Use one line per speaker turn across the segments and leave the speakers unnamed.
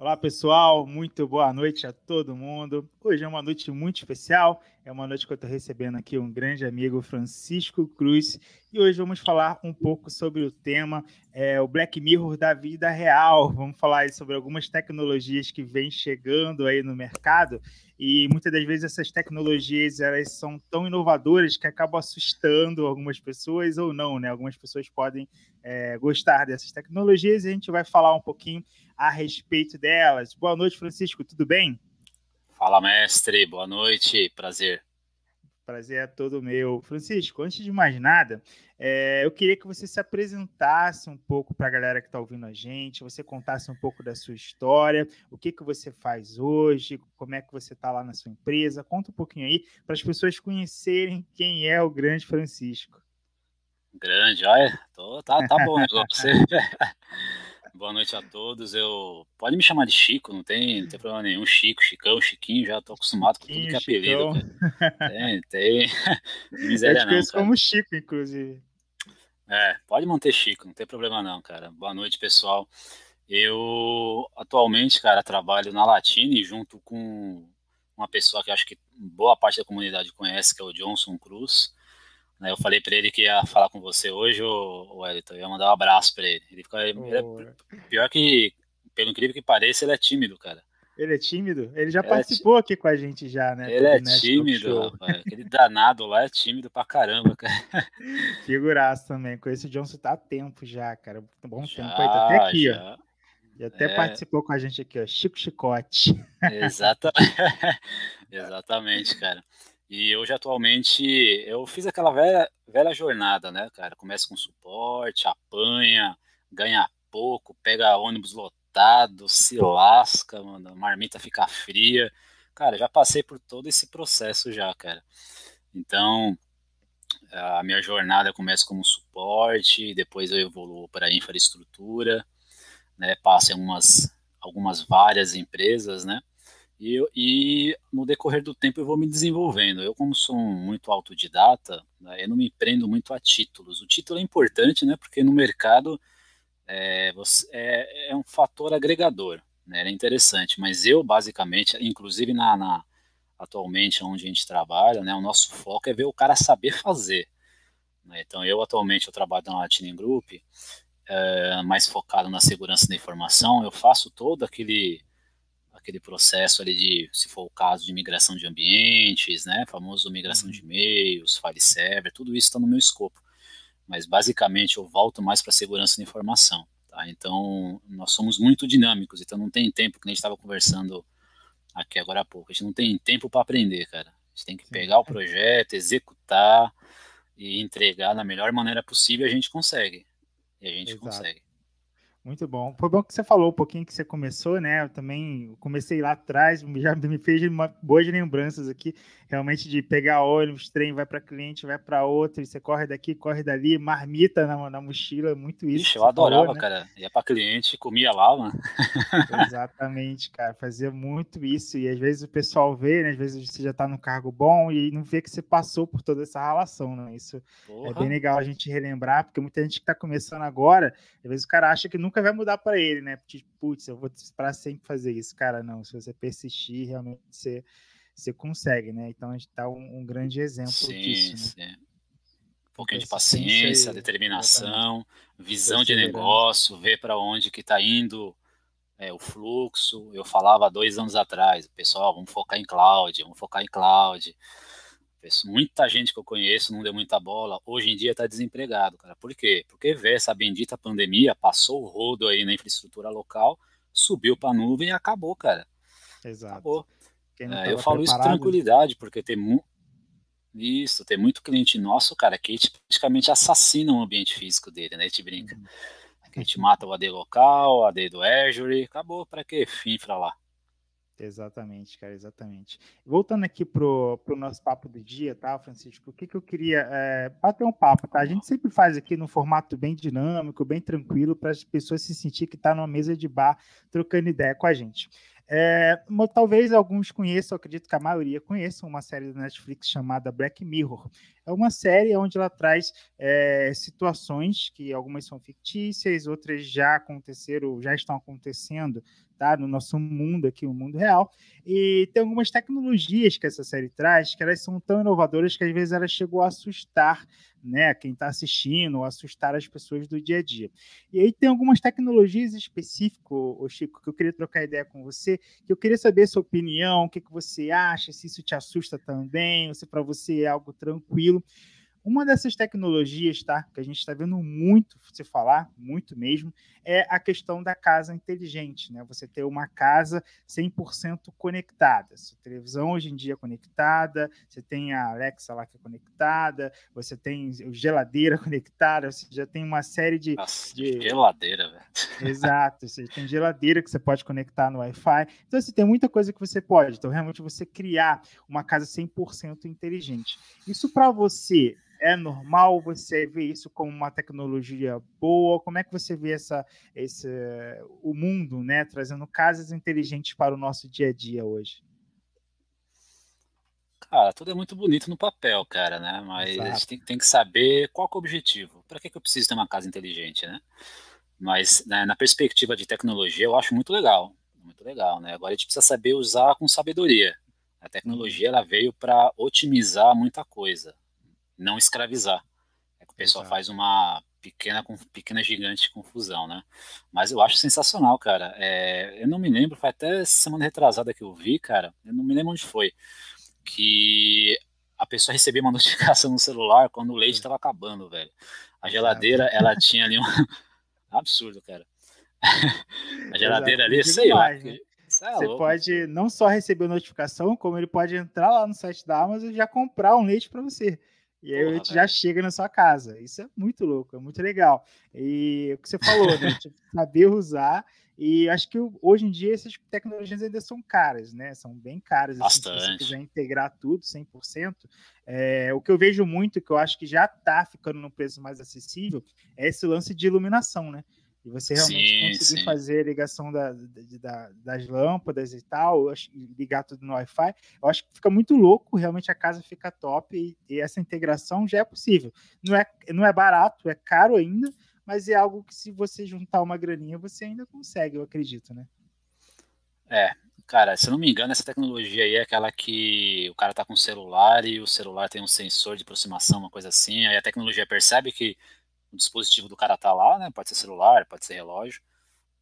Olá, pessoal, muito boa noite a todo mundo. Hoje é uma noite muito especial, é uma noite que eu estou recebendo aqui um grande amigo, Francisco Cruz, e hoje vamos falar um pouco sobre o tema, é, o Black Mirror da vida real. Vamos falar sobre algumas tecnologias que vêm chegando aí no mercado, e muitas das vezes essas tecnologias elas são tão inovadoras que acabam assustando algumas pessoas ou não, né? Algumas pessoas podem é, gostar dessas tecnologias e a gente vai falar um pouquinho a respeito delas. Boa noite, Francisco, tudo bem?
Fala, mestre, boa noite, prazer.
Prazer é todo meu. Francisco, antes de mais nada, é, eu queria que você se apresentasse um pouco para a galera que está ouvindo a gente, você contasse um pouco da sua história, o que, que você faz hoje, como é que você está lá na sua empresa. Conta um pouquinho aí para as pessoas conhecerem quem é o grande Francisco.
Grande, olha, tô, tá, tá bom o negócio. Boa noite a todos. Eu pode me chamar de Chico, não tem, não tem problema nenhum. Chico, Chicão, Chiquinho, já tô acostumado com tudo que é apelido. Tem, tem.
Miséria Eu não. como Chico, inclusive.
É, pode manter Chico, não tem problema não, cara. Boa noite, pessoal. Eu atualmente, cara, trabalho na Latine junto com uma pessoa que acho que boa parte da comunidade conhece, que é o Johnson Cruz. Né, eu falei para ele que ia falar com você hoje, o Wellington, eu ia mandar um abraço para ele. Ele, fica, ele é, pior que, pelo incrível que pareça, ele é tímido, cara.
Ele é tímido? Ele já ele é participou é aqui com a gente já, né?
Ele é tímido, rapaz. Aquele danado lá é tímido pra caramba, cara.
Figuraço também. Com esse Johnson tá há tempo já, cara. Bom já, tempo aí, tá até aqui, já. ó. E até é... participou com a gente aqui, ó. Chico Chicote.
Exatamente. Exatamente, cara. E hoje, atualmente, eu fiz aquela velha, velha jornada, né, cara? Começa com suporte, apanha, ganha pouco, pega ônibus lotado, se lasca, mano, a marmita fica fria. Cara, já passei por todo esse processo já, cara. Então, a minha jornada começa como suporte, depois eu evoluo para infraestrutura, né? Passo em umas, algumas várias empresas, né? E, e, no decorrer do tempo eu vou me desenvolvendo. Eu, como sou muito autodidata, né, eu não me prendo muito a títulos. O título é importante, né? Porque no mercado é, você, é, é um fator agregador, né? É interessante. Mas eu, basicamente, inclusive na, na, atualmente onde a gente trabalha, né? O nosso foco é ver o cara saber fazer. Né? Então, eu atualmente eu trabalho na Latin Group, é, mais focado na segurança da informação. Eu faço todo aquele aquele processo ali de, se for o caso, de migração de ambientes, né, famoso migração uhum. de e-mails, file server, tudo isso está no meu escopo. Mas basicamente eu volto mais para segurança da informação. Tá? Então nós somos muito dinâmicos, então não tem tempo, que a gente estava conversando aqui agora há pouco, a gente não tem tempo para aprender, cara. A gente tem que Sim. pegar o projeto, executar e entregar da melhor maneira possível, a gente consegue. E a gente Exato. consegue.
Muito bom. Foi bom que você falou um pouquinho que você começou, né? Eu também comecei lá atrás, já me fez uma, boas lembranças aqui, realmente de pegar ônibus, trem, vai para cliente, vai para outro, e você corre daqui, corre dali, marmita na, na mochila, muito isso. Ixi,
eu adorava, falou, né? cara. Ia para cliente, comia lá, mano.
Exatamente, cara. Fazia muito isso. E às vezes o pessoal vê, né? Às vezes você já tá no cargo bom e não vê que você passou por toda essa relação, né? Isso Porra. é bem legal a gente relembrar, porque muita gente que tá começando agora, às vezes o cara acha que não nunca vai mudar para ele, né? Putz, eu vou para sempre fazer isso. Cara, não, se você persistir, realmente você, você consegue, né? Então a gente dá um, um grande exemplo sim, disso. Né? Sim.
Um pouquinho de paciência, determinação, visão de negócio, ver para onde que está indo é, o fluxo. Eu falava dois anos atrás, pessoal, vamos focar em cloud, vamos focar em cloud. Muita gente que eu conheço não deu muita bola. Hoje em dia está desempregado, cara. Por quê? Porque vê essa bendita pandemia, passou o rodo aí na infraestrutura local, subiu para a nuvem e acabou, cara.
Exato. Acabou.
É, eu falo isso com tranquilidade, porque tem muito. Isso, tem muito cliente nosso, cara, que praticamente assassina o ambiente físico dele, né? A gente brinca. Uhum. A gente mata o AD local, o AD do Azure, acabou, para que infra lá?
Exatamente, cara, exatamente. Voltando aqui pro, pro nosso papo do dia, tá, Francisco? O que, que eu queria é, bater um papo, tá? A gente sempre faz aqui num formato bem dinâmico, bem tranquilo, para as pessoas se sentir que tá numa mesa de bar trocando ideia com a gente. É, talvez alguns conheçam, acredito que a maioria conheçam uma série da Netflix chamada Black Mirror. É uma série onde ela traz é, situações que algumas são fictícias, outras já aconteceram, já estão acontecendo tá? No nosso mundo aqui, o mundo real. E tem algumas tecnologias que essa série traz que elas são tão inovadoras que às vezes elas chegou a assustar né, quem está assistindo, ou assustar as pessoas do dia a dia. E aí tem algumas tecnologias específicas, ô Chico, que eu queria trocar ideia com você, que eu queria saber a sua opinião, o que, que você acha, se isso te assusta também, ou se para você é algo tranquilo. Uma dessas tecnologias, tá, que a gente está vendo muito se falar, muito mesmo, é a questão da casa inteligente, né? Você ter uma casa 100% conectada. Sua televisão hoje em dia é conectada, você tem a Alexa lá que é conectada, você tem geladeira conectada, você já tem uma série de.
Nossa, de... geladeira,
velho. Exato, você tem geladeira que você pode conectar no Wi-Fi. Então, assim, tem muita coisa que você pode. Então, realmente, você criar uma casa 100% inteligente. Isso para você é normal você ver isso como uma tecnologia boa? Como é que você vê essa, esse, o mundo, né, trazendo casas inteligentes para o nosso dia a dia hoje?
Cara, tudo é muito bonito no papel, cara, né? Mas Exato. a gente tem, tem, que saber qual é o objetivo. Para que, que eu preciso ter uma casa inteligente, né? Mas né, na perspectiva de tecnologia, eu acho muito legal, muito legal, né? Agora a gente precisa saber usar com sabedoria. A tecnologia ela veio para otimizar muita coisa, não escravizar. É que o pessoal Exato. faz uma pequena, pequena gigante confusão, né? Mas eu acho sensacional, cara. É, eu não me lembro, foi até semana retrasada que eu vi, cara. Eu não me lembro onde foi. Que a pessoa recebia uma notificação no celular quando o leite estava acabando, velho. A geladeira, ela tinha ali um. Absurdo, cara. a geladeira ali, sei lá. Né?
É Você pode não só receber notificação, como ele pode entrar lá no site da Amazon e já comprar um leite para você. E aí Porra, a gente já chega na sua casa. Isso é muito louco, é muito legal. E o que você falou, né? saber usar. E acho que hoje em dia essas tecnologias ainda são caras, né? São bem caras.
Bastante.
Assim, se você quiser integrar tudo 100%. É, o que eu vejo muito, que eu acho que já está ficando num preço mais acessível, é esse lance de iluminação, né? E você realmente sim, conseguir sim. fazer a ligação da, da, das lâmpadas e tal, ligar tudo no Wi-Fi, eu acho que fica muito louco, realmente a casa fica top e, e, essa integração já é possível. Não é, não é barato, é caro ainda, mas é algo que se você juntar uma graninha, você ainda consegue, eu acredito, né?
É, cara, se eu não me engano, essa tecnologia aí é aquela que o cara tá com o celular e o celular tem um sensor de aproximação, uma coisa assim, aí a tecnologia percebe que o dispositivo do cara tá lá, né? Pode ser celular, pode ser relógio,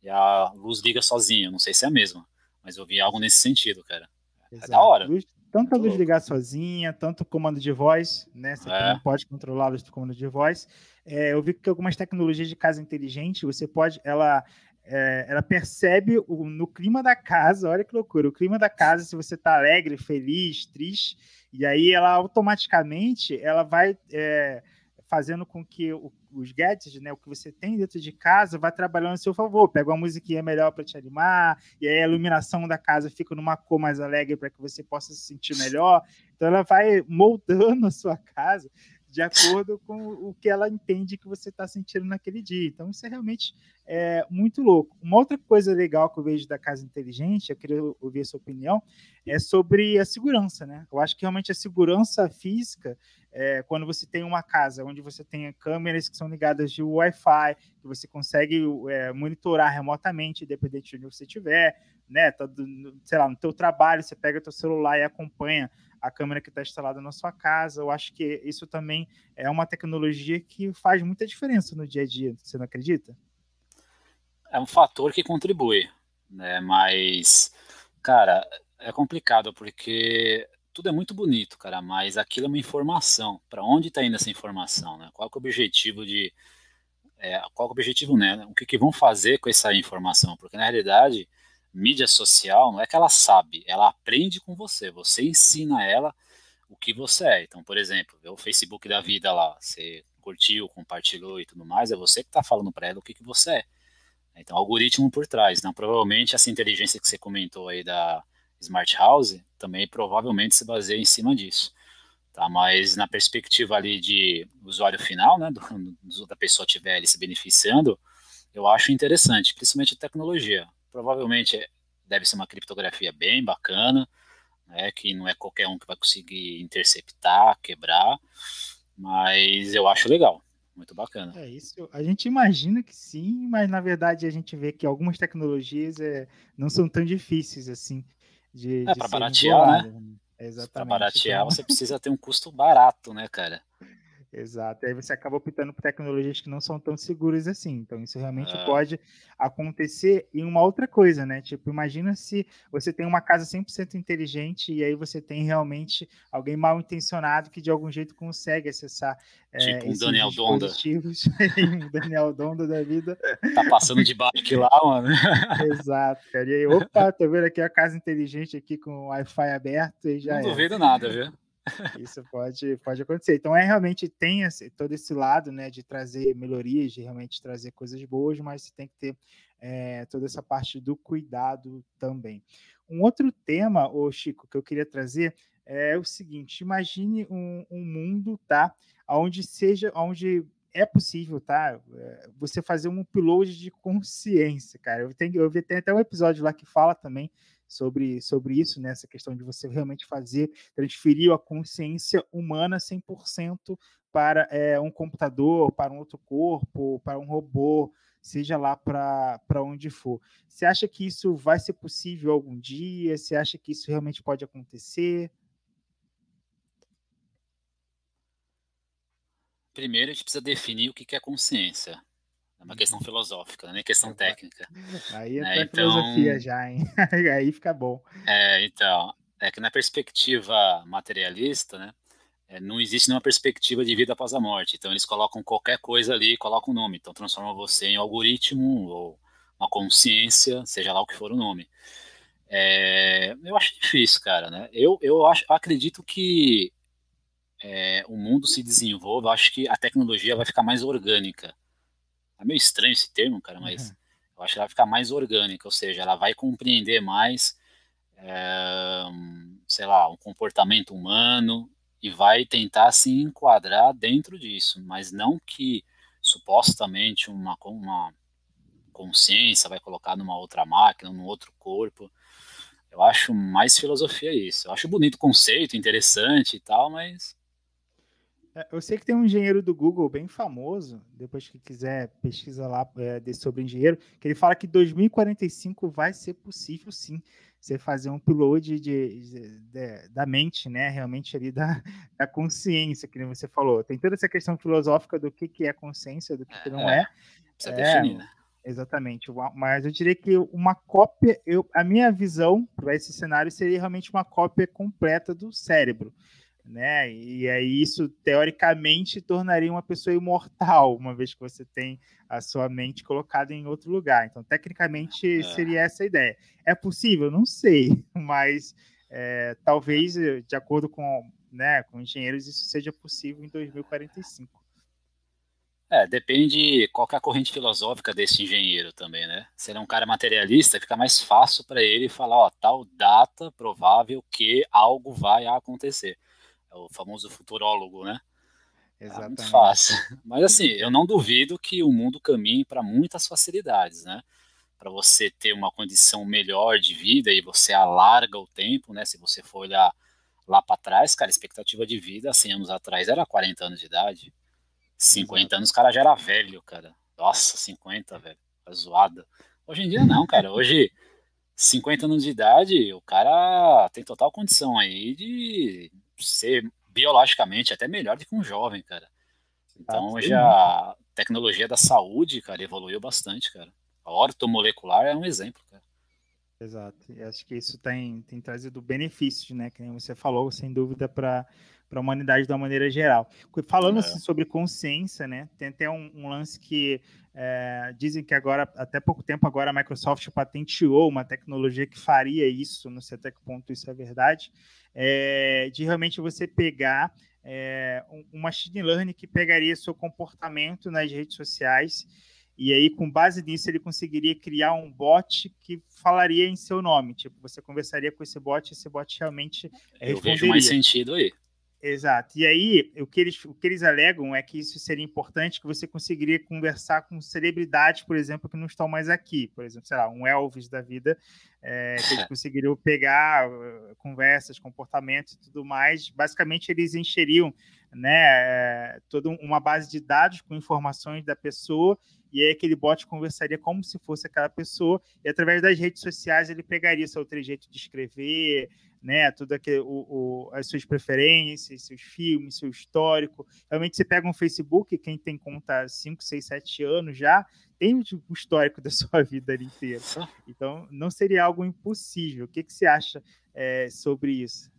e a luz liga sozinha. Não sei se é a mesma, mas eu vi algo nesse sentido, cara. Exato. É da hora.
Luz, tanto a luz ligar sozinha, tanto o comando de voz, né? Você é. também pode controlar a luz do comando de voz. É, eu vi que algumas tecnologias de casa inteligente, você pode, ela, é, ela percebe o, no clima da casa, olha que loucura, o clima da casa, se você está alegre, feliz, triste, e aí ela automaticamente ela vai é, fazendo com que o, os gadgets, né, o que você tem dentro de casa, vá trabalhando a seu favor. Pega uma musiquinha melhor para te animar, e aí a iluminação da casa fica numa cor mais alegre para que você possa se sentir melhor. Então ela vai moldando a sua casa de acordo com o que ela entende que você está sentindo naquele dia. Então, isso é realmente é, muito louco. Uma outra coisa legal que eu vejo da casa inteligente, eu queria ouvir a sua opinião, é sobre a segurança, né? Eu acho que realmente a segurança física, é, quando você tem uma casa onde você tem câmeras que são ligadas de Wi-Fi, que você consegue é, monitorar remotamente, independente de onde você estiver, né? Tá sei lá, no teu trabalho, você pega teu celular e acompanha a câmera que está instalada na sua casa. Eu acho que isso também é uma tecnologia que faz muita diferença no dia a dia. Você não acredita?
É um fator que contribui, né? Mas, cara, é complicado porque tudo é muito bonito, cara, mas aquilo é uma informação. Para onde está indo essa informação, né? Qual é o objetivo de é, qual é o objetivo, né? O que, que vão fazer com essa informação? Porque na realidade mídia social não é que ela sabe, ela aprende com você, você ensina ela o que você é. Então, por exemplo, o Facebook da vida lá, você curtiu, compartilhou e tudo mais, é você que está falando para ela o que, que você é. Então, algoritmo por trás. Então, provavelmente essa inteligência que você comentou aí da Smart House também provavelmente se baseia em cima disso. Tá? Mas na perspectiva ali de usuário final, né, do, da pessoa estiver ali se beneficiando, eu acho interessante, principalmente a tecnologia provavelmente deve ser uma criptografia bem bacana, né, que não é qualquer um que vai conseguir interceptar, quebrar, mas eu acho legal. Muito bacana.
É isso. A gente imagina que sim, mas na verdade a gente vê que algumas tecnologias é, não são tão difíceis assim de.
É, para baratear, né?
Exatamente.
Para baratear, então... você precisa ter um custo barato, né, cara?
Exato. E aí você acaba optando por tecnologias que não são tão seguras assim. Então, isso realmente ah. pode acontecer. E uma outra coisa, né? Tipo, imagina se você tem uma casa 100% inteligente e aí você tem realmente alguém mal intencionado que de algum jeito consegue acessar
eh, tipo é, um Daniel Donda.
um Daniel Donda da vida.
Tá passando de aqui lá, mano.
Exato, cara. E aí, opa, tô vendo aqui a casa inteligente aqui com o Wi-Fi aberto e já
Não é. duvido nada, viu?
Isso pode, pode acontecer. Então, é realmente tem esse, todo esse lado, né, de trazer melhorias, de realmente trazer coisas boas, mas você tem que ter é, toda essa parte do cuidado também. Um outro tema, ô Chico, que eu queria trazer é o seguinte: imagine um, um mundo, tá, onde seja, onde é possível, tá? É, você fazer um upload de consciência, cara. Eu, tenho, eu vi tem até um episódio lá que fala também sobre, sobre isso, né? Questão de você realmente fazer, transferir a consciência humana 100% para é, um computador, para um outro corpo, para um robô, seja lá para onde for. Você acha que isso vai ser possível algum dia? Você acha que isso realmente pode acontecer?
Primeiro, a gente precisa definir o que é consciência. É uma questão filosófica, nem questão técnica.
Aí é né? então, filosofia já, hein? Aí fica bom.
É, então, é que na perspectiva materialista, né, é, não existe nenhuma perspectiva de vida após a morte. Então eles colocam qualquer coisa ali, colocam o nome. Então transforma você em algoritmo ou uma consciência, seja lá o que for o nome. É, eu acho difícil, cara, né? Eu, eu, acho, acredito que é, o mundo se desenvolve, eu acho que a tecnologia vai ficar mais orgânica. É meio estranho esse termo, cara, mas uhum. eu acho que ela vai ficar mais orgânica, ou seja, ela vai compreender mais, é, sei lá, um comportamento humano e vai tentar se enquadrar dentro disso, mas não que supostamente uma, uma consciência vai colocar numa outra máquina, num outro corpo. Eu acho mais filosofia isso. Eu acho bonito o conceito, interessante e tal, mas
eu sei que tem um engenheiro do Google bem famoso, depois que quiser pesquisa lá é, sobre engenheiro, que ele fala que 2045 vai ser possível sim você fazer um upload de, de, de, da mente, né? Realmente ali da, da consciência, que você falou. Tem toda essa questão filosófica do que, que é consciência, do que, que não é. é.
Precisa é, definir, né?
Exatamente. Mas eu diria que uma cópia, eu, a minha visão para esse cenário seria realmente uma cópia completa do cérebro né? E aí isso teoricamente tornaria uma pessoa imortal, uma vez que você tem a sua mente colocada em outro lugar. Então, tecnicamente é. seria essa a ideia. É possível? Não sei, mas é, talvez, de acordo com, né, com engenheiros, isso seja possível em 2045.
É, depende qual é a corrente filosófica desse engenheiro também, né? Se ele é um cara materialista, fica mais fácil para ele falar, ó, tal data provável que algo vai acontecer. O famoso futurólogo, né?
Exatamente. É
muito fácil. Mas assim, eu não duvido que o mundo caminhe para muitas facilidades, né? Para você ter uma condição melhor de vida e você alarga o tempo, né? Se você for olhar lá para trás, cara, a expectativa de vida 100 anos atrás era 40 anos de idade. 50 Exato. anos o cara já era velho, cara. Nossa, 50, velho. Tá zoada. Hoje em dia não, cara. Hoje 50 anos de idade, o cara tem total condição aí de ser biologicamente até melhor do que um jovem, cara. Então ah, já a tecnologia da saúde, cara, evoluiu bastante, cara. A ortomolecular é um exemplo, cara.
Exato. E acho que isso tem, tem trazido benefícios, né? Que nem você falou, sem dúvida, para para a humanidade de uma maneira geral. Falando é. assim, sobre consciência, né? Tem até um, um lance que é, dizem que agora, até pouco tempo agora, a Microsoft patenteou uma tecnologia que faria isso, não sei até que ponto isso é verdade, é, de realmente você pegar é, um machine learning que pegaria seu comportamento nas redes sociais e aí, com base nisso, ele conseguiria criar um bot que falaria em seu nome. Tipo, você conversaria com esse bot e esse bot realmente
Eu vejo mais sentido aí.
Exato. E aí, o que, eles, o que eles alegam é que isso seria importante, que você conseguiria conversar com celebridades, por exemplo, que não estão mais aqui. Por exemplo, sei lá, um Elvis da vida, é, que eles conseguiriam pegar uh, conversas, comportamentos e tudo mais. Basicamente, eles encheriam né, toda uma base de dados com informações da pessoa e aí aquele bot conversaria como se fosse aquela pessoa, e através das redes sociais ele pegaria seu trejeito de escrever, né? Tudo aquele, o, o, as suas preferências, seus filmes, seu histórico. Realmente você pega um Facebook, quem tem conta 5, 6, 7 anos já, tem o histórico da sua vida ali inteira. Então, não seria algo impossível. O que, que você acha é, sobre isso?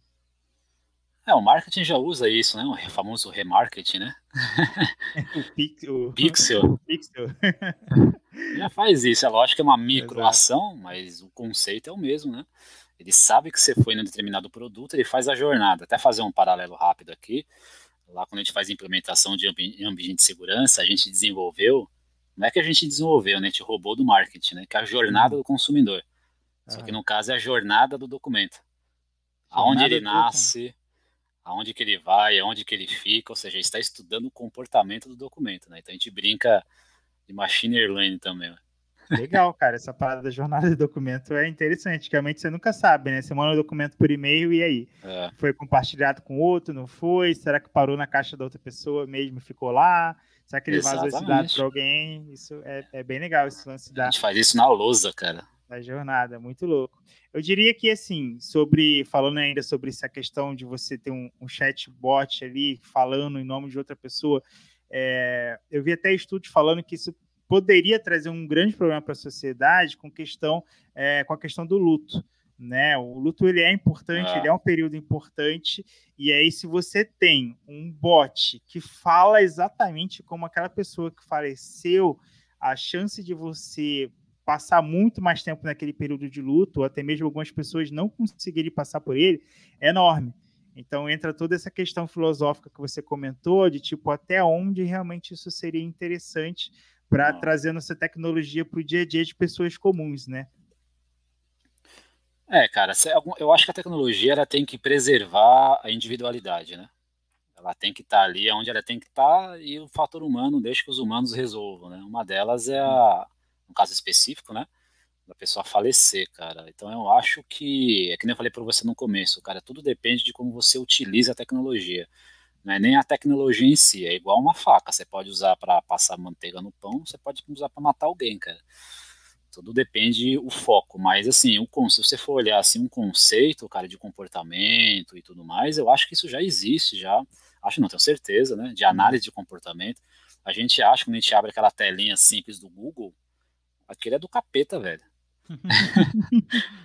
É, o marketing já usa isso, né? O famoso remarketing, né?
o, pix, o...
Pixel. Pixel. já faz isso. É lógico que é uma microação, mas o conceito é o mesmo, né? Ele sabe que você foi em um determinado produto, ele faz a jornada. Até fazer um paralelo rápido aqui. Lá, quando a gente faz implementação de ambiente de segurança, a gente desenvolveu. Não é que a gente desenvolveu, né? A gente roubou do marketing, né? Que é a jornada uhum. do consumidor. Só que no caso é a jornada do documento. Aonde ele nasce, aonde que ele vai, aonde que ele fica, ou seja, está estudando o comportamento do documento, né? Então a gente brinca de machine learning também. Né?
Legal, cara. Essa parada da jornada de documento é interessante. Realmente você nunca sabe, né? Você manda o documento por e-mail e aí? É. Foi compartilhado com outro, não foi? Será que parou na caixa da outra pessoa mesmo e ficou lá? Será que ele Exatamente. vazou esse dado para alguém? Isso é, é, bem legal, esse lance da.
A gente faz isso na lousa, cara.
Da jornada, muito louco. Eu diria que, assim, sobre. Falando ainda sobre essa questão de você ter um, um chatbot ali falando em nome de outra pessoa. É, eu vi até estudos falando que isso poderia trazer um grande problema para a sociedade com questão é, com a questão do luto. Né? O luto ele é importante, ele é um período importante, e aí se você tem um bot que fala exatamente como aquela pessoa que faleceu, a chance de você passar muito mais tempo naquele período de luto, ou até mesmo algumas pessoas não conseguirem passar por ele, é enorme. Então entra toda essa questão filosófica que você comentou, de tipo até onde realmente isso seria interessante para trazer nossa tecnologia para o dia a dia de pessoas comuns, né?
É, cara, eu acho que a tecnologia ela tem que preservar a individualidade, né? Ela tem que estar tá ali onde ela tem que estar tá, e o fator humano deixa que os humanos resolvam, né? Uma delas é a, um caso específico, né? Da pessoa falecer, cara. Então eu acho que, é que nem eu falei para você no começo, cara, tudo depende de como você utiliza a tecnologia. Não é nem a tecnologia em si, é igual uma faca. Você pode usar para passar manteiga no pão, você pode usar para matar alguém, cara. Tudo depende o foco, mas assim, o, se você for olhar assim um conceito, cara, de comportamento e tudo mais, eu acho que isso já existe, já. Acho não, tenho certeza, né? De análise de comportamento. A gente acha quando a gente abre aquela telinha simples do Google, aquele é do capeta, velho.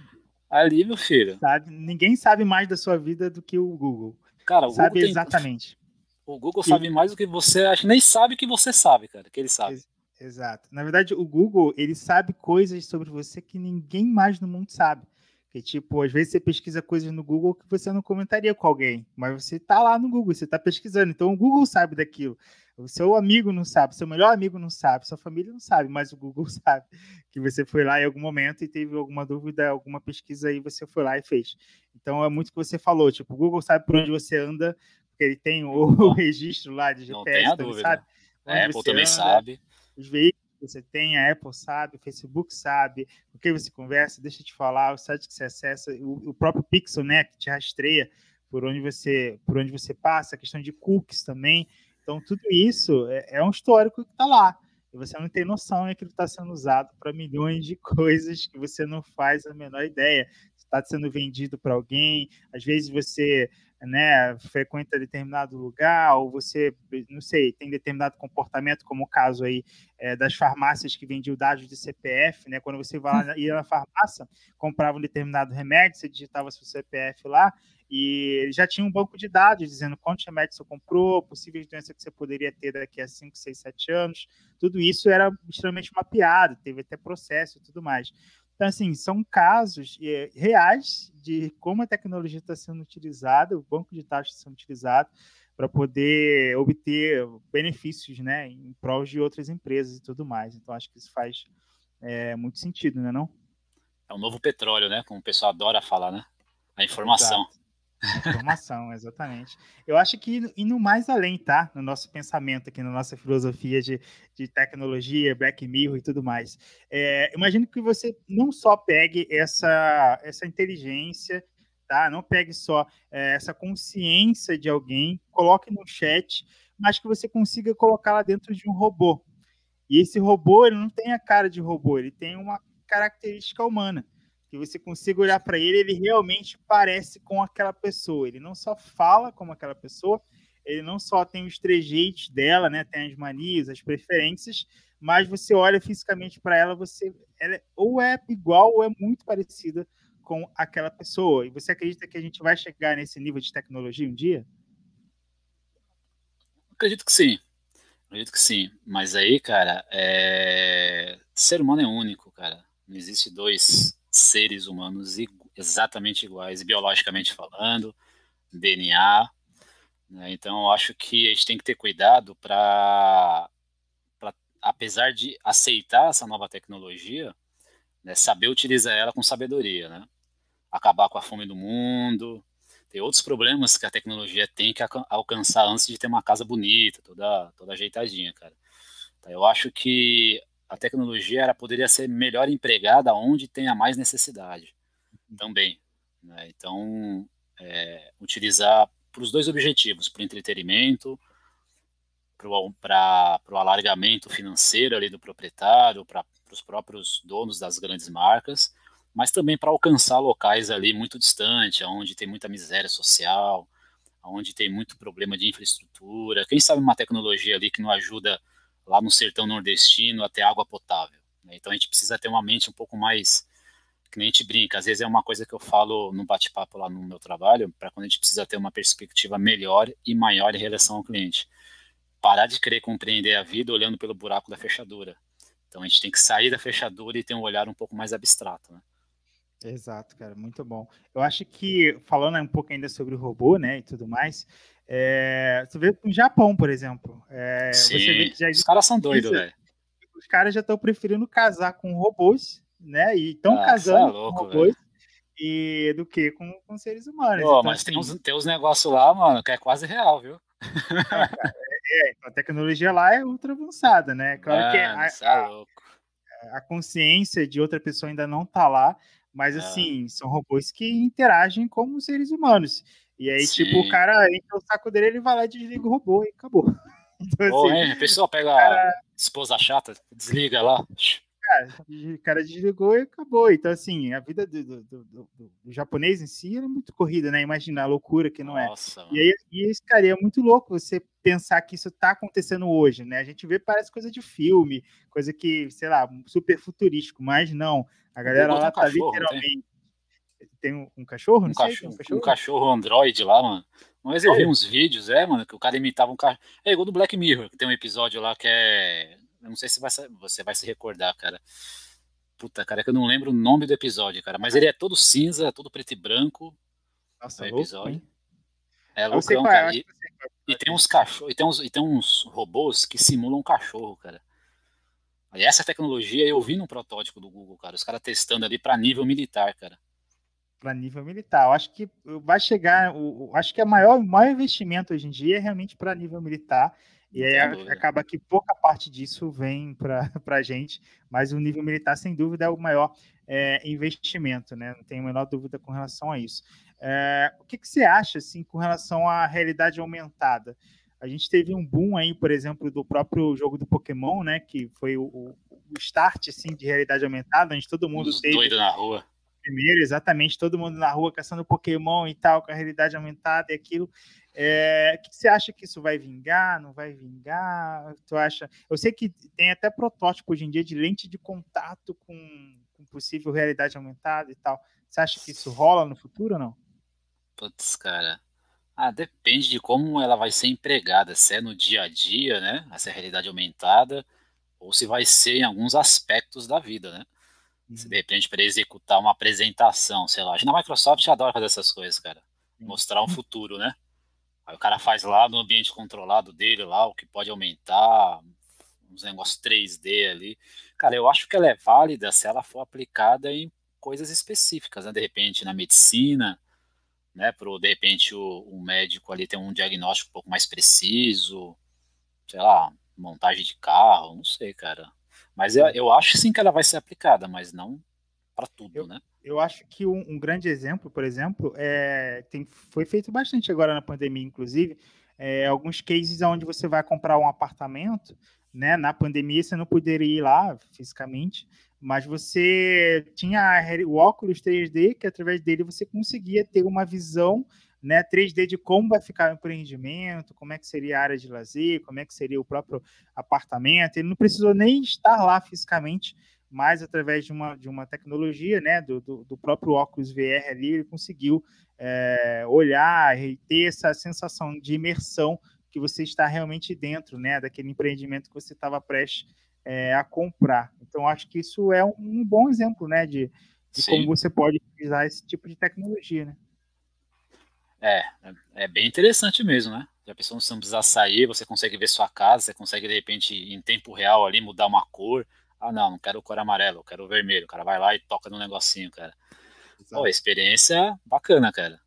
Ali, meu filho.
Sabe, ninguém sabe mais da sua vida do que o Google.
Cara, o
sabe
Google
exatamente.
O Google e... sabe mais do que você, que nem sabe que você sabe, cara, que ele sabe.
Exato. Na verdade, o Google, ele sabe coisas sobre você que ninguém mais no mundo sabe. Que, tipo, às vezes você pesquisa coisas no Google que você não comentaria com alguém, mas você tá lá no Google, você tá pesquisando, então o Google sabe daquilo. O seu amigo não sabe, seu melhor amigo não sabe, sua família não sabe, mas o Google sabe que você foi lá em algum momento e teve alguma dúvida, alguma pesquisa aí, você foi lá e fez. Então é muito o que você falou, tipo, o Google sabe por onde você anda, porque ele tem o, o registro lá de GPS, não tem a sabe?
A Apple também anda, sabe.
Os veículos que você tem, a Apple sabe, o Facebook sabe, o que você conversa, deixa eu te falar, o site que você acessa, o, o próprio Pixel, né, que te rastreia por onde você, por onde você passa, a questão de cookies também. Então, tudo isso é, é um histórico que está lá. E você não tem noção é que ele está sendo usado para milhões de coisas que você não faz a menor ideia. Está sendo vendido para alguém, às vezes você né, frequenta determinado lugar, ou você, não sei, tem determinado comportamento, como o caso aí é, das farmácias que vendiam dados de CPF, né, quando você vai lá, ia na farmácia, comprava um determinado remédio, você digitava seu CPF lá, e já tinha um banco de dados dizendo quantos remédios você comprou, possíveis doenças que você poderia ter daqui a 5, 6, 7 anos. Tudo isso era extremamente mapeado, teve até processo e tudo mais. Então, assim, são casos é, reais de como a tecnologia está sendo utilizada, o banco de dados está sendo utilizado para poder obter benefícios né, em prol de outras empresas e tudo mais. Então, acho que isso faz é, muito sentido, né, não?
É o novo petróleo, né? Como o pessoal adora falar, né? A informação.
Exato. Transformação, exatamente. Eu acho que indo mais além, tá? No nosso pensamento aqui, na nossa filosofia de, de tecnologia, Black Mirror e tudo mais. É, imagino que você não só pegue essa, essa inteligência, tá? Não pegue só é, essa consciência de alguém, coloque no chat, mas que você consiga colocá-la dentro de um robô. E esse robô, ele não tem a cara de robô, ele tem uma característica humana que você consiga olhar para ele, ele realmente parece com aquela pessoa. Ele não só fala como aquela pessoa, ele não só tem os trejeitos dela, né, tem as manias, as preferências, mas você olha fisicamente para ela, você ela ou é igual ou é muito parecida com aquela pessoa. E você acredita que a gente vai chegar nesse nível de tecnologia um dia?
Acredito que sim. Acredito que sim. Mas aí, cara, é... ser humano é único, cara. Não existe dois seres humanos exatamente iguais, biologicamente falando, DNA. Né? Então, eu acho que a gente tem que ter cuidado para, apesar de aceitar essa nova tecnologia, né, saber utilizar ela com sabedoria, né? Acabar com a fome do mundo. Tem outros problemas que a tecnologia tem que alcançar antes de ter uma casa bonita, toda, toda ajeitadinha, cara. Então, eu acho que a tecnologia ela poderia ser melhor empregada onde tenha mais necessidade também. Né? Então, é, utilizar para os dois objetivos, para o entretenimento, para o alargamento financeiro ali do proprietário, para os próprios donos das grandes marcas, mas também para alcançar locais ali muito distantes, onde tem muita miséria social, onde tem muito problema de infraestrutura. Quem sabe uma tecnologia ali que não ajuda lá no sertão nordestino até água potável. Né? Então a gente precisa ter uma mente um pouco mais que nem a gente brinca. Às vezes é uma coisa que eu falo no bate-papo lá no meu trabalho, para quando a gente precisa ter uma perspectiva melhor e maior em relação ao cliente. Parar de querer compreender a vida olhando pelo buraco da fechadura. Então a gente tem que sair da fechadura e ter um olhar um pouco mais abstrato, né?
Exato, cara, muito bom. Eu acho que, falando um pouco ainda sobre o robô, né, e tudo mais, é, você vê no Japão, por exemplo. É,
Sim, já os caras são doidos, velho.
Os caras já estão preferindo casar com robôs, né? E estão ah, casando é louco, com robôs e, do que com, com seres humanos.
Pô, então, mas assim, tem uns, tem uns negócios lá, mano, que é quase real, viu?
Não, cara, é, é, a tecnologia lá é ultra avançada, né? Claro que a,
é
a, a, consciência de outra pessoa ainda não tá lá, mas assim, são robôs que interagem como seres humanos. E aí, Sim. tipo, o cara entra o saco dele, ele vai lá e desliga o robô e acabou.
Então, Pô, assim, a pessoa pega cara... a esposa chata, desliga lá.
Cara, o cara desligou e acabou. Então, assim, a vida do, do, do, do japonês em si era muito corrida, né? Imagina a loucura que não é. Nossa, é. E aí, e esse cara, é muito louco você pensar que isso tá acontecendo hoje, né? A gente vê, parece coisa de filme, coisa que, sei lá, super futurístico, mas não. A galera lá tá literalmente tem um, um cachorro?
Um, cachorro, um cachorro, um cachorro Android lá, mano. Mas eu vi uns vídeos, é, mano, que o cara imitava um cachorro. É igual do Black Mirror, que tem um episódio lá que é. Eu não sei se vai, você vai se recordar, cara. Puta, cara, é que eu não lembro o nome do episódio, cara. Mas ele é todo cinza, todo preto e branco.
Nossa, é episódio. Louco,
é loucão, cara. E, e, tem uns cachorros, e tem uns, e tem uns robôs que simulam um cachorro, cara. E essa tecnologia eu vi no protótipo do Google, cara. Os caras testando ali para nível militar, cara
para nível militar. Eu acho que vai chegar, o, acho que o maior, maior investimento hoje em dia é realmente para nível militar. E aí acaba que pouca parte disso vem para a gente, mas o nível militar, sem dúvida, é o maior é, investimento, né? Não tenho a menor dúvida com relação a isso. É, o que, que, você acha, assim, com relação à realidade aumentada? A gente teve um boom aí, por exemplo, do próprio jogo do Pokémon, né? Que foi o, o start, assim, de realidade aumentada, onde todo mundo
Os
teve...
Doido na rua
primeiro, exatamente, todo mundo na rua caçando Pokémon e tal, com a realidade aumentada e aquilo. É, que você acha que isso vai vingar? Não vai vingar? Tu acha? Eu sei que tem até protótipo hoje em dia de lente de contato com, com possível realidade aumentada e tal. Você acha que isso rola no futuro ou não?
Putz, cara. Ah, depende de como ela vai ser empregada, se é no dia a dia, né? Essa realidade aumentada, ou se vai ser em alguns aspectos da vida, né? Se de repente para executar uma apresentação, sei lá. Na Microsoft adora fazer essas coisas, cara. Mostrar um futuro, né? Aí o cara faz lá no ambiente controlado dele, lá, o que pode aumentar, uns negócios 3D ali. Cara, eu acho que ela é válida se ela for aplicada em coisas específicas, né? De repente na medicina, né, para de repente o, o, médico ali ter um diagnóstico um pouco mais preciso, sei lá, montagem de carro, não sei, cara. Mas eu, eu acho sim que ela vai ser aplicada, mas não para tudo,
eu,
né?
Eu acho que um, um, grande exemplo, por exemplo, é, tem, foi feito bastante agora na pandemia, inclusive, é, alguns cases onde você vai comprar um apartamento, né? Na pandemia você não poderia ir lá fisicamente, mas você tinha o óculos 3D, que através dele você conseguia ter uma visão né, 3D de como vai ficar o empreendimento, como é que seria a área de lazer, como é que seria o próprio apartamento. Ele não precisou nem estar lá fisicamente, mas através de uma, de uma tecnologia, né, do, do, do próprio óculos VR ali, ele conseguiu é, olhar e ter essa sensação de imersão que você está realmente dentro, né, daquele empreendimento que você estava prestes é, a comprar. Então, acho que isso é um, um bom exemplo, né, de, de como você pode utilizar esse tipo de tecnologia, né?
É, é bem interessante mesmo, né? Já pensou, você não precisar sair, você consegue ver sua casa, você consegue, de repente, em tempo real ali, mudar uma cor. Ah, não, não quero cor amarelo, eu quero vermelho. O cara vai lá e toca no negocinho, cara. Pô, experiência bacana, cara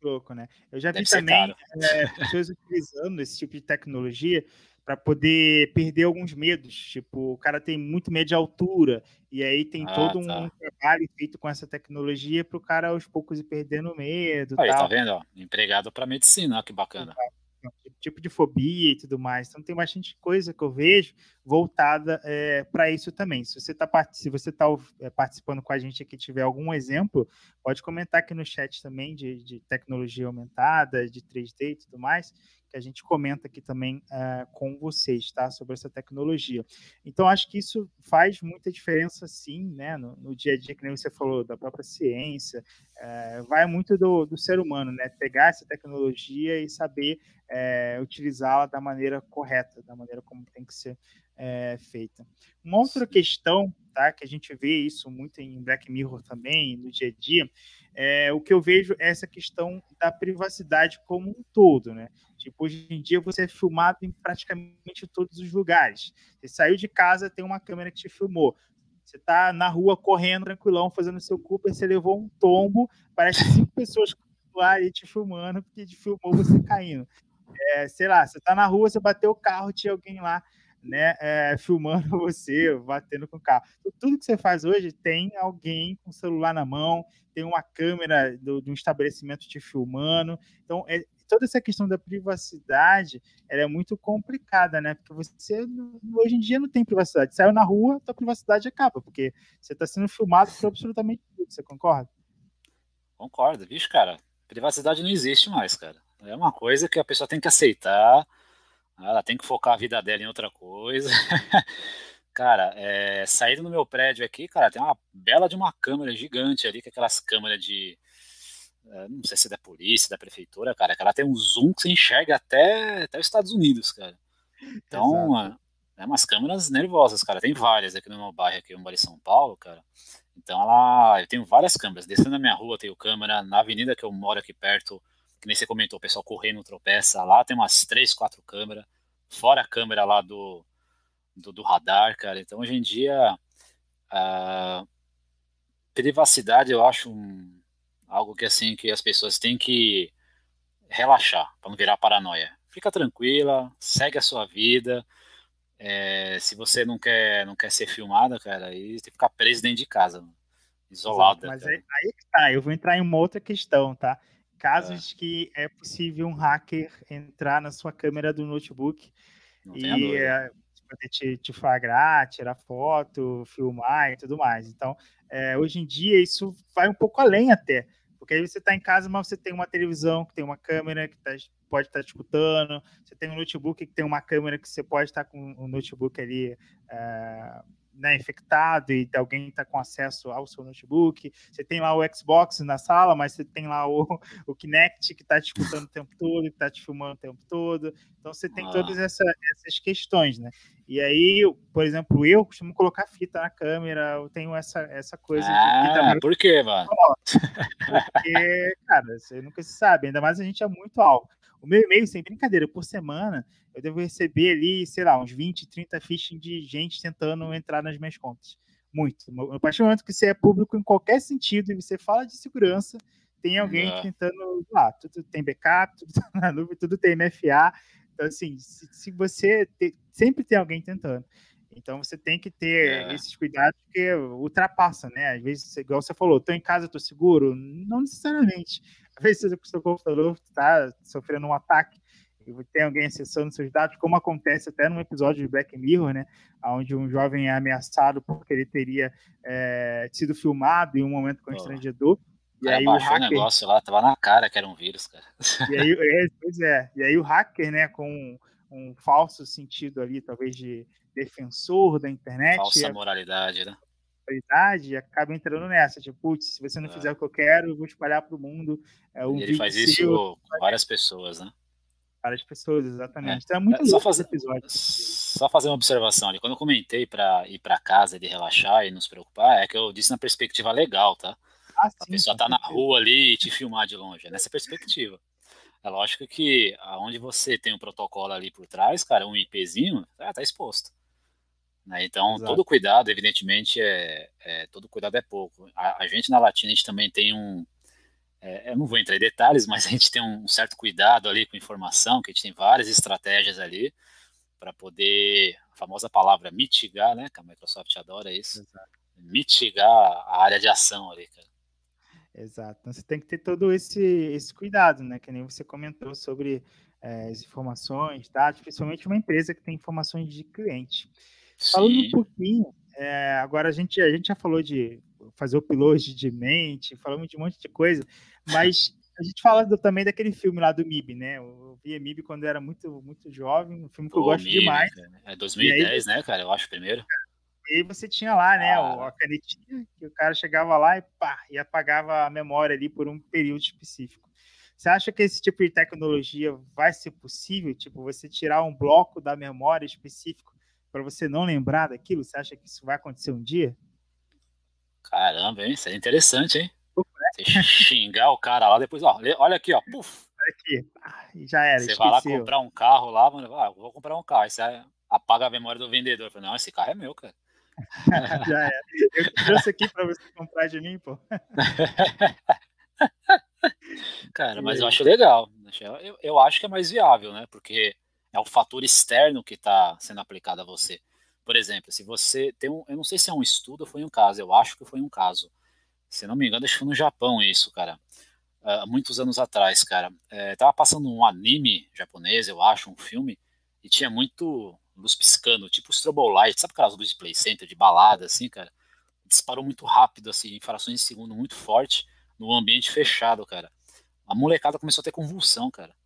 louco, né? Eu já Deve vi também é, pessoas utilizando esse tipo de tecnologia para poder perder alguns medos. Tipo, o cara tem muito medo de altura, e aí tem ah, todo tá. um trabalho feito com essa tecnologia para o cara aos poucos ir perdendo medo.
Aí, tá vendo? Ó, empregado para medicina, ó, que bacana.
Tipo de fobia e tudo mais. Então tem bastante coisa que eu vejo voltada é, para isso também. Se você está se você tá, é, participando com a gente aqui tiver algum exemplo, pode comentar aqui no chat também de, de tecnologia aumentada, de 3D e tudo mais que a gente comenta aqui também uh, com vocês, tá? Sobre essa tecnologia. Então, acho que isso faz muita diferença, sim, né? No, no dia a dia, que nem você falou, da própria ciência, uh, vai muito do, do, ser humano, né? Pegar essa tecnologia e saber uh, utilizá-la da maneira correta, da maneira como tem que ser feita. Uma outra questão, tá? Que a gente vê isso muito em Black Mirror também, no dia a dia, é, o que eu vejo é essa questão da privacidade como um todo, né? Tipo, hoje em dia você é filmado em praticamente todos os lugares. Você saiu de casa, tem uma câmera que te filmou. Você está na rua correndo tranquilão, fazendo seu Cooper, você levou um tombo, parece cinco pessoas lá e te filmando, porque te filmou você caindo. É, sei lá, você está na rua, você bateu o carro, tinha alguém lá né, é, filmando você, batendo com o carro. Tudo que você faz hoje tem alguém com o celular na mão, tem uma câmera do, de um estabelecimento te filmando. Então, é, toda essa questão da privacidade ela é muito complicada, né? Porque você hoje em dia não tem privacidade. Saiu na rua, tua privacidade acaba, porque você está sendo filmado por absolutamente tudo. Você concorda?
Concordo, vixe, cara. Privacidade não existe mais, cara. É uma coisa que a pessoa tem que aceitar ela tem que focar a vida dela em outra coisa. cara, é, saindo no meu prédio aqui, cara, tem uma bela de uma câmera gigante ali, que é aquelas câmeras de. É, não sei se é da polícia, da prefeitura, cara, que ela tem um zoom que você enxerga até, até os Estados Unidos, cara. Então, é, é umas câmeras nervosas, cara. Tem várias aqui no meu bairro, aqui no bairro de São Paulo, cara. Então, ela, eu tenho várias câmeras. Descendo na minha rua, tenho câmera. Na avenida que eu moro aqui perto, que nem você comentou, o pessoal correndo tropeça lá, tem umas três, quatro câmeras, fora a câmera lá do, do, do radar, cara. Então, hoje em dia, a privacidade eu acho um, algo que assim que as pessoas têm que relaxar para não virar paranoia. Fica tranquila, segue a sua vida. É, se você não quer não quer ser filmada, cara, aí tem que ficar preso dentro de casa, isolada.
Mas aí, aí que tá, eu vou entrar em uma outra questão, tá? Casos é. que é possível um hacker entrar na sua câmera do notebook Não e é, poder te, te flagrar, tirar foto, filmar e tudo mais. Então, é, hoje em dia, isso vai um pouco além até. Porque aí você está em casa, mas você tem uma televisão que tem uma câmera que tá, pode estar tá te escutando, você tem um notebook que tem uma câmera que você pode estar tá com o um notebook ali é, né, infectado e alguém está com acesso ao seu notebook. Você tem lá o Xbox na sala, mas você tem lá o, o Kinect que está te escutando o tempo todo, que está te filmando o tempo todo. Então você tem ah. todas essa, essas questões, né? E aí, por exemplo, eu costumo colocar fita na câmera, eu tenho essa, essa coisa
ah, de fita. Por quê, mano?
Porque, cara, você nunca se sabe, ainda mais a gente é muito alto. O meu e-mail, sem brincadeira, por semana, eu devo receber ali, sei lá, uns 20, 30 phishing de gente tentando entrar nas minhas contas. Muito. A partir do momento que você é público em qualquer sentido e você fala de segurança, tem alguém tentando lá, tudo tem backup, tudo tá na nuvem, tudo tem MFA. Então, assim, se, se você te, sempre tem alguém tentando. Então você tem que ter é. esses cuidados que ultrapassa, né? Às vezes, igual você falou, estou em casa, estou seguro? Não necessariamente. Às vezes o seu computador está sofrendo um ataque e tem alguém acessando seus dados, como acontece até num episódio de Black Mirror, né? Onde um jovem é ameaçado porque ele teria é, sido filmado em um momento constrangedor. Oh.
E aí o hacker... o negócio lá, tava na cara que era um vírus, cara.
E aí, é, pois é, e aí o hacker, né, com um falso sentido ali, talvez de defensor da internet.
Falsa moralidade, né?
Moralidade, acaba entrando nessa, tipo, putz, se você não é. fizer o que eu quero, eu vou espalhar para o mundo.
É, um ele faz isso com várias pessoas, né?
Várias pessoas, exatamente. É. Então é muito é, só fazer, episódio.
Só fazer uma observação ali. Quando eu comentei para ir para casa de relaxar e nos preocupar, é que eu disse na perspectiva legal, tá? Ah, sim, a pessoa tá na rua ali e te filmar de longe. É nessa perspectiva. É lógico que aonde você tem um protocolo ali por trás, cara, um IPzinho, tá, tá exposto. Né? Então, Exato. todo cuidado, evidentemente, é, é, todo cuidado é pouco. A, a, gente na Latina, a gente também tem um. É, eu não vou entrar em detalhes, mas a gente tem um certo cuidado ali com informação, que a gente tem várias estratégias ali para poder, a famosa palavra mitigar, né? Que a Microsoft adora isso. Exato. Mitigar a área de ação ali, cara.
Exato. Então você tem que ter todo esse, esse cuidado, né? Que nem você comentou sobre é, as informações, dados, principalmente uma empresa que tem informações de cliente. Sim. Falando um pouquinho, é, agora a gente, a gente já falou de fazer o upload de mente, falamos de um monte de coisa, mas a gente fala do, também daquele filme lá do MIB, né? Eu vi MIB quando eu era muito, muito jovem, um filme que Pô, eu gosto MIB, demais.
É 2010, aí, né, cara? Eu acho primeiro.
E aí você tinha lá, né, ah. a canetinha, que o cara chegava lá e pá, e apagava a memória ali por um período específico. Você acha que esse tipo de tecnologia vai ser possível? Tipo, você tirar um bloco da memória específico para você não lembrar daquilo? Você acha que isso vai acontecer um dia?
Caramba, hein? Isso é interessante, hein? Você xingar o cara lá, depois, ó, olha aqui, ó, puf.
Aqui, ah, já era.
Você esqueceu. vai lá comprar um carro lá, mano, ah, vou comprar um carro. Aí você apaga a memória do vendedor. Fala, não, esse carro é meu, cara.
Já é. Eu trouxe aqui para você comprar de mim, pô.
Cara, mas eu acho legal. Eu, eu acho que é mais viável, né? Porque é o fator externo que está sendo aplicado a você. Por exemplo, se você tem um. Eu não sei se é um estudo ou foi um caso, eu acho que foi um caso. Se não me engano, acho que foi no Japão isso, cara. Uh, muitos anos atrás, cara. É, tava passando um anime japonês, eu acho, um filme, e tinha muito luz piscando, tipo strobo light, sabe aquelas luzes de play center, de balada, assim, cara? Disparou muito rápido, assim, em frações de segundo, muito forte, no ambiente fechado, cara. A molecada começou a ter convulsão, cara.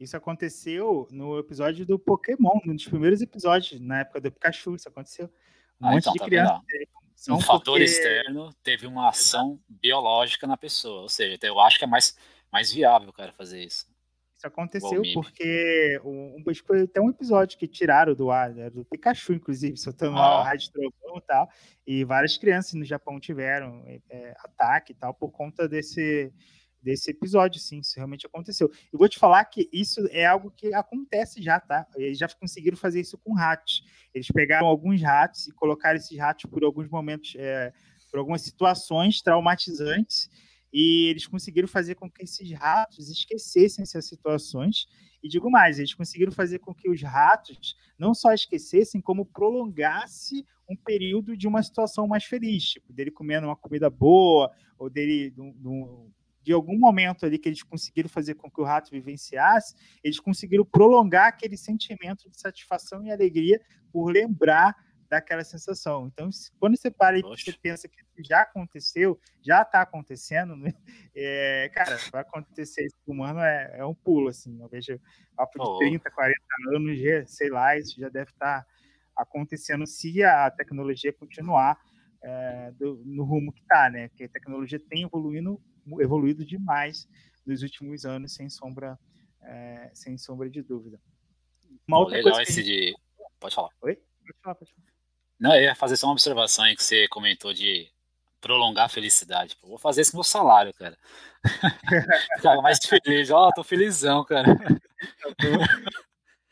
Isso aconteceu no episódio do Pokémon, um dos primeiros episódios, na época do Pikachu, isso aconteceu. Um ah, monte então, de tá criança.
Um fator porque... externo teve uma ação biológica na pessoa, ou seja, eu acho que é mais, mais viável, cara, fazer isso.
Isso aconteceu porque um, foi até um episódio que tiraram do ar, né, do Pikachu, inclusive, soltando ah. a rádio trovão e tal. E várias crianças no Japão tiveram é, ataque e tal por conta desse, desse episódio, sim, isso realmente aconteceu. E vou te falar que isso é algo que acontece já, tá? Eles já conseguiram fazer isso com ratos. Eles pegaram alguns ratos e colocaram esses ratos por alguns momentos, é, por algumas situações traumatizantes e eles conseguiram fazer com que esses ratos esquecessem essas situações. E digo mais, eles conseguiram fazer com que os ratos não só esquecessem, como prolongasse um período de uma situação mais feliz, tipo, dele comendo uma comida boa, ou dele de algum momento ali que eles conseguiram fazer com que o rato vivenciasse, eles conseguiram prolongar aquele sentimento de satisfação e alegria por lembrar daquela sensação. Então, quando você para e você pensa que já aconteceu, já está acontecendo, né? é, cara, vai acontecer isso humano é, é, um pulo, assim. Eu vejo papo de oh. 30, 40 anos, sei lá, isso já deve estar tá acontecendo se a tecnologia continuar é, do, no rumo que está, né? Que a tecnologia tem evoluindo, evoluído demais nos últimos anos, sem sombra, é, sem sombra de dúvida.
Uma outra legal coisa esse gente... de. Pode falar.
Oi? Pode falar, pode falar.
Não, eu ia fazer só uma observação aí que você comentou de prolongar a felicidade. Pô, vou fazer isso com meu salário, cara. Ficar mais feliz. Ó, oh, tô felizão, cara.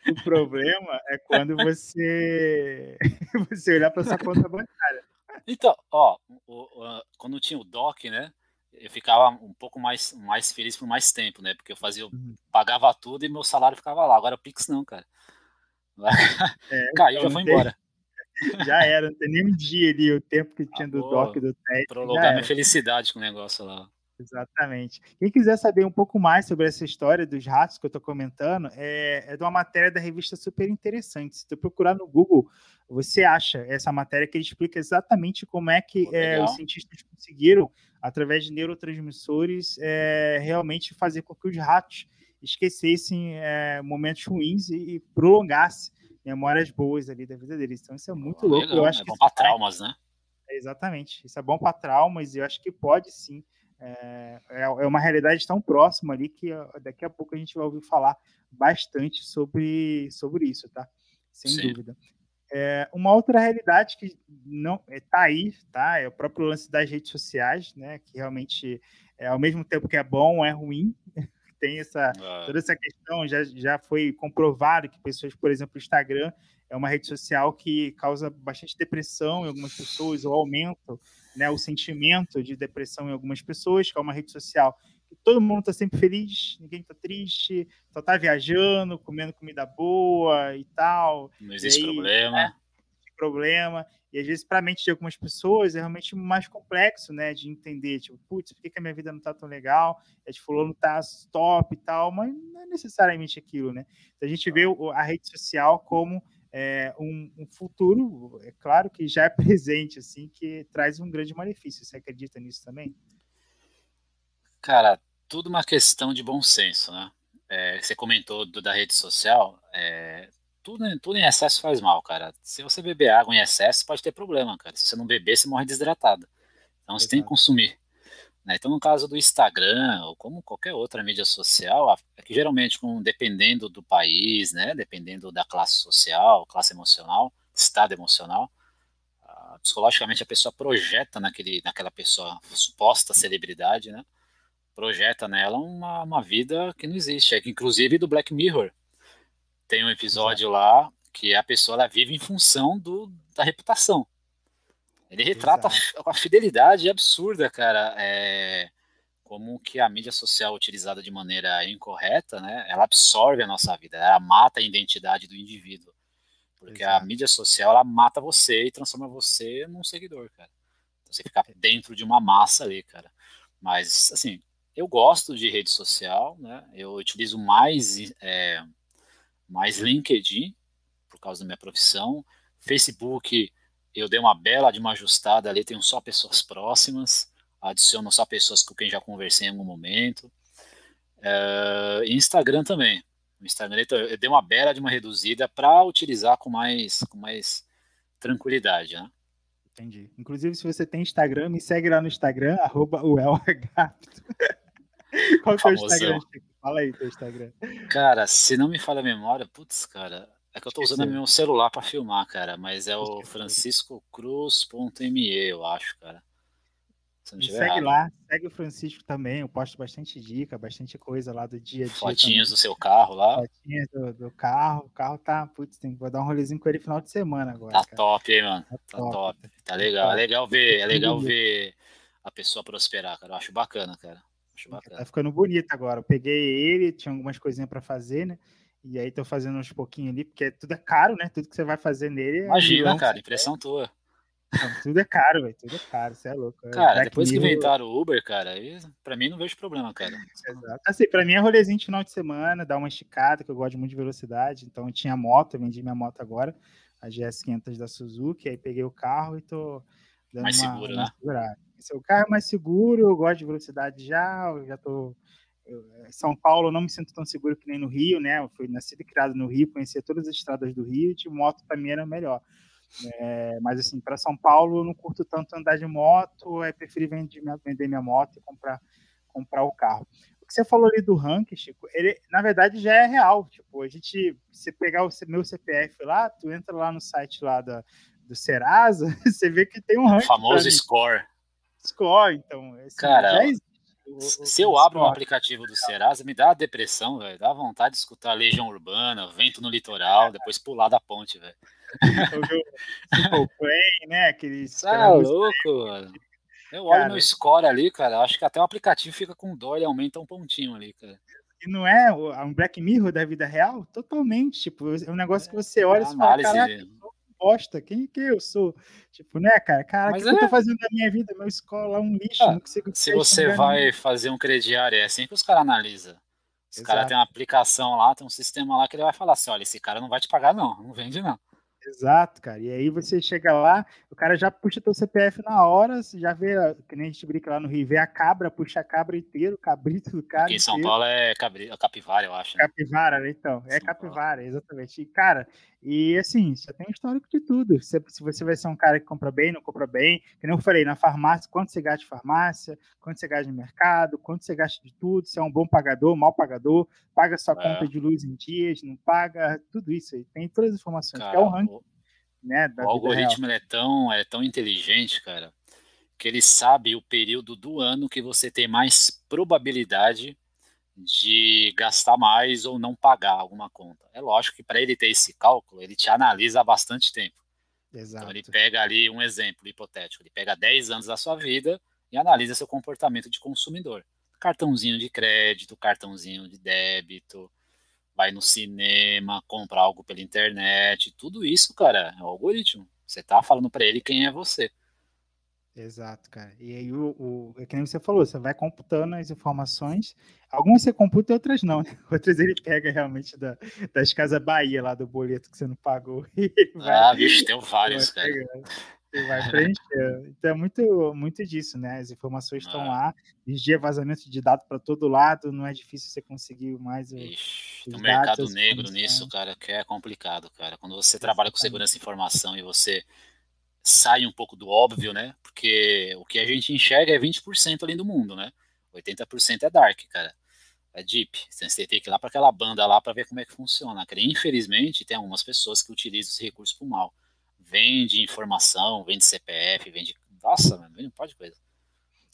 O problema é quando você você olhar para sua conta bancária.
Então, ó, o, o, quando tinha o DOC, né? Eu ficava um pouco mais, mais feliz por mais tempo, né? Porque eu fazia, eu uhum. pagava tudo e meu salário ficava lá. Agora o Pix não, cara. É, Caiu, já foi embora.
Já era, não tem nem um dia ali o tempo que tinha do DOC do teste.
Prolongar minha felicidade com o negócio lá.
Exatamente. Quem quiser saber um pouco mais sobre essa história dos ratos que eu estou comentando, é, é de uma matéria da revista super interessante. Se tu procurar no Google, você acha essa matéria que ele explica exatamente como é que é, os cientistas conseguiram, através de neurotransmissores, é, realmente fazer com que os ratos esquecessem é, momentos ruins e, e prolongassem memórias boas ali da vida deles. Então isso é muito oh, louco. Legal, eu acho
é bom para traumas, né?
exatamente. Isso é bom para traumas e eu acho que pode sim é, é, é uma realidade tão próxima ali que daqui a pouco a gente vai ouvir falar bastante sobre, sobre isso, tá? Sem Sim. dúvida. É, uma outra realidade que não está é, aí, tá? É o próprio lance das redes sociais, né? Que realmente, é, ao mesmo tempo que é bom, é ruim. Tem essa ah. toda essa questão já, já foi comprovado que pessoas, por exemplo, o Instagram é uma rede social que causa bastante depressão em algumas pessoas, ou aumento né, o sentimento de depressão em algumas pessoas, que é uma rede social que todo mundo está sempre feliz, ninguém está triste, só está viajando, comendo comida boa e tal.
Não existe aí, problema. Né,
problema. E às vezes, para a mente de algumas pessoas, é realmente mais complexo, né? De entender, tipo, putz, por que, que a minha vida não está tão legal? É de fulano tá top e tal, mas não é necessariamente aquilo, né? Então, a gente vê a rede social como é, um, um, futuro, é claro que já é presente, assim, que traz um grande malefício. Você acredita nisso também?
Cara, tudo uma questão de bom senso, né? É, você comentou do, da rede social, é, tudo, tudo em excesso faz mal, cara. Se você beber água em excesso, pode ter problema, cara. Se você não beber, você morre desidratado. Então Exato. você tem que consumir. Né? Então, no caso do Instagram, ou como qualquer outra mídia social, é que geralmente, com, dependendo do país, né, dependendo da classe social, classe emocional, estado emocional, uh, psicologicamente a pessoa projeta naquele, naquela pessoa suposta celebridade, né, projeta nela uma, uma vida que não existe. É que, inclusive, do Black Mirror, tem um episódio Exato. lá que a pessoa ela vive em função do, da reputação. Ele retrata a, a fidelidade absurda, cara. É, como que a mídia social utilizada de maneira incorreta, né? Ela absorve a nossa vida, ela mata a identidade do indivíduo. Porque Exato. a mídia social, ela mata você e transforma você num seguidor, cara. Então, você fica dentro de uma massa ali, cara. Mas, assim, eu gosto de rede social, né? Eu utilizo mais, é, mais LinkedIn, por causa da minha profissão. Facebook, eu dei uma bela de uma ajustada ali, tenho só pessoas próximas, adiciono só pessoas com quem já conversei em algum momento. Uh, Instagram também. Instagram eu dei uma bela de uma reduzida para utilizar com mais, com mais tranquilidade, né?
Entendi. Inclusive, se você tem Instagram, me segue lá no Instagram, arroba Qual que é o Instagram? Fala aí teu Instagram.
Cara, se não me falha a memória, putz, cara, é que eu tô usando meu celular para filmar, cara, mas é o franciscocruz.me, eu acho, cara.
segue errado. lá, segue o Francisco também, eu posto bastante dica, bastante coisa lá do dia a dia.
Fotinhos também. do seu carro lá.
Fotinhas do, do, carro, o carro tá, putz, tem, vou dar um rolezinho com ele final de semana agora.
Tá cara. top, hein, mano? Tá, tá top. top. Tá legal, é legal ver, é legal ver a pessoa prosperar, cara, eu acho bacana, cara. Acho
bacana. Tá ficando bonito agora, eu peguei ele, tinha algumas coisinhas para fazer, né? E aí tô fazendo uns pouquinhos ali, porque tudo é caro, né? Tudo que você vai fazer nele. É
Imagina, cara, impressão é. tua.
Não, tudo é caro, velho. Tudo é caro, você é louco. É
cara, depois que inventaram o Uber, cara, aí, pra mim não vejo problema, cara.
Exato. Assim, pra mim é rolezinho de final de semana, dar uma esticada, que eu gosto muito de velocidade. Então eu tinha moto, eu vendi minha moto agora, a GS500 da Suzuki, aí peguei o carro e tô
dando mais uma, seguro, uma né?
O carro é mais seguro, eu gosto de velocidade já, eu já tô eh, São Paulo eu não me sinto tão seguro que nem no Rio, né? Eu fui nascido e criado no Rio, conhecia todas as estradas do Rio, de moto para mim era melhor. É, mas assim, para São Paulo eu não curto tanto andar de moto, é preferir vender minha, vender minha moto e comprar, comprar o carro. O que você falou ali do ranking, Chico, ele na verdade já é real. Tipo, a gente, se pegar o meu CPF lá, tu entra lá no site lá da, do Serasa, você vê que tem um ranking. O
famoso score.
Score, então.
Assim, Cara, já existe se eu abro um aplicativo do Serasa, me dá depressão, velho. Dá vontade de escutar Legião Urbana, Vento no Litoral, depois pular da ponte, velho.
Simple Play, né? Aqueles.
Tá louco, mano. Eu olho cara, meu score ali, cara, acho que até o aplicativo fica com dó e aumenta um pontinho ali, cara.
E não é um Black Mirror da vida real? Totalmente, tipo, é um negócio que você olha e fala, caraca, bosta, quem que eu sou? Tipo, né, cara? Cara, o que, é... eu tô fazendo na minha vida? Meu escola é um lixo, ah, não consigo...
Se você vai fazer um crediário, é assim que os caras analisam. Os caras têm uma aplicação lá, tem um sistema lá que ele vai falar assim, olha, esse cara não vai te pagar não, não vende não.
Exato, cara. E aí você chega lá, o cara já puxa teu CPF na hora, você já vê, que nem a gente brinca lá no Rio, vê a cabra, puxa a cabra inteiro, o cabrito do cara. Aqui
em São inteiro. Paulo é cabri, capivara, eu acho.
Né? Capivara, né? Então, é São capivara, Paulo. exatamente. E, cara, e assim, você tem histórico de tudo. Se, se, você vai ser um cara que compra bem, não compra bem, que nem eu falei, na farmácia, quanto você gasta de farmácia, quanto você gasta de mercado, quanto você gasta de tudo, se é um bom pagador, mal pagador, paga sua é. conta de luz em dias, não paga, tudo isso aí. Tem todas as informações, cara, é o ranking. Né,
o algoritmo é tão, é tão inteligente, cara, que ele sabe o período do ano que você tem mais probabilidade de gastar mais ou não pagar alguma conta. É lógico que para ele ter esse cálculo, ele te analisa há bastante tempo. Exato. Então ele pega ali um exemplo hipotético, ele pega 10 anos da sua vida e analisa seu comportamento de consumidor. Cartãozinho de crédito, cartãozinho de débito, vai no cinema, compra algo pela internet, tudo isso, cara, é o algoritmo. Você tá falando para ele quem é você.
Exato, cara. E aí, o, o, é que nem você falou, você vai computando as informações. Algumas você computa e outras não. Né? Outras ele pega realmente da, das Casas Bahia, lá do boleto que você não pagou.
Vai, ah, bicho, tem vários, cara.
Você vai preencher. Então é muito, muito disso, né? As informações estão ah. lá. Vigia vazamento de dados para todo lado. Não é difícil você conseguir mais.
Ixi, o mercado negro nisso, cara, que é complicado, cara. Quando você trabalha com segurança de informação e você sai um pouco do óbvio, né? Porque o que a gente enxerga é 20% além do mundo, né? 80% é dark, cara. É deep. Você tem que ir lá para aquela banda lá para ver como é que funciona. Cara. Infelizmente, tem algumas pessoas que utilizam esse recurso para o mal. Vende informação, vende CPF, vende. Nossa, mano, vende um monte de coisa.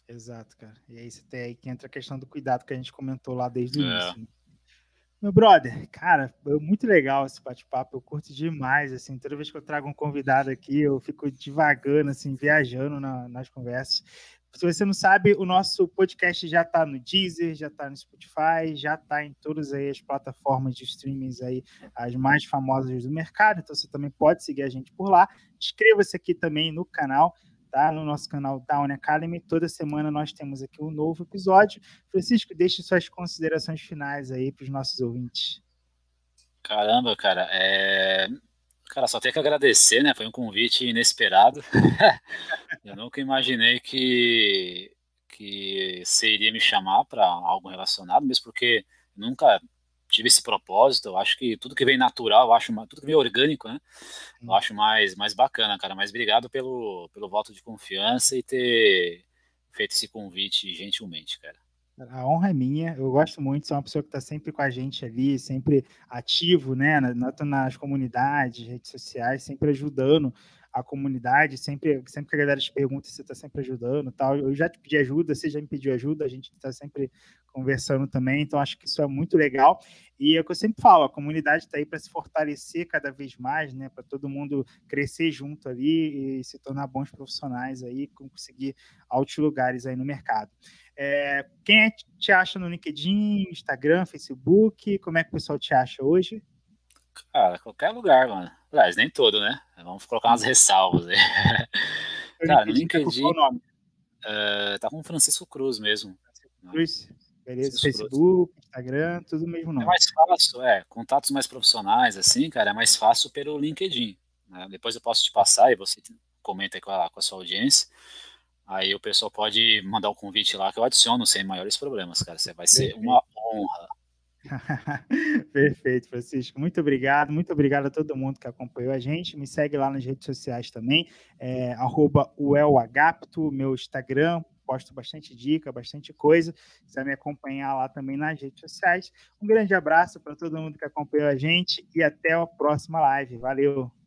Exato, cara. E aí você tem aí que entra a questão do cuidado que a gente comentou lá desde o é. início. Né? Meu brother, cara, muito legal esse bate-papo, eu curto demais, assim, toda vez que eu trago um convidado aqui, eu fico devagando, assim, viajando na, nas conversas. Se você não sabe, o nosso podcast já está no Deezer, já está no Spotify, já está em todas aí as plataformas de streamings aí, as mais famosas do mercado, então você também pode seguir a gente por lá. Inscreva-se aqui também no canal, tá? No nosso canal Down Academy. Toda semana nós temos aqui um novo episódio. Francisco, deixe suas considerações finais aí para os nossos ouvintes.
Caramba, cara, é... Cara, só tenho que agradecer, né? Foi um convite inesperado. eu nunca imaginei que, que você iria me chamar para algo relacionado, mesmo porque nunca tive esse propósito. Eu acho que tudo que vem natural, eu acho tudo que vem orgânico, né? Eu hum. acho mais, mais bacana, cara. Mas obrigado pelo, pelo voto de confiança e ter feito esse convite gentilmente, cara.
A honra é minha, eu gosto muito, sou uma pessoa que está sempre com a gente ali, sempre ativo, né, nas comunidades, redes sociais, sempre ajudando a comunidade, sempre, sempre que a galera te pergunta se você está sempre ajudando tal. Eu já te pedi ajuda, você já me pediu ajuda, a gente está sempre conversando também, então acho que isso é muito legal. E é o que eu sempre falo, a comunidade está aí para se fortalecer cada vez mais, né? Para todo mundo crescer junto ali e se tornar bons profissionais aí, conseguir altos lugares aí no mercado. É, quem é, te acha no LinkedIn, Instagram, Facebook? Como é que o pessoal te acha hoje?
Cara, qualquer lugar, mano. Aliás, nem todo, né? Vamos colocar umas ressalvas aí. Cara, no LinkedIn. Tá, uh, tá com o Francisco Cruz mesmo.
Francisco Cruz? Beleza, Facebook, Cruz. Instagram, tudo mesmo
nome. É mais fácil, é. Contatos mais profissionais, assim, cara, é mais fácil pelo LinkedIn. Né? Depois eu posso te passar e você comenta aí com a, com a sua audiência. Aí o pessoal pode mandar o um convite lá que eu adiciono sem maiores problemas, cara. Você vai ser uma honra.
Perfeito, Francisco. Muito obrigado. Muito obrigado a todo mundo que acompanhou a gente. Me segue lá nas redes sociais também, é, uelagapto, meu Instagram. Posto bastante dica, bastante coisa. Você vai me acompanhar lá também nas redes sociais. Um grande abraço para todo mundo que acompanhou a gente e até a próxima live. Valeu!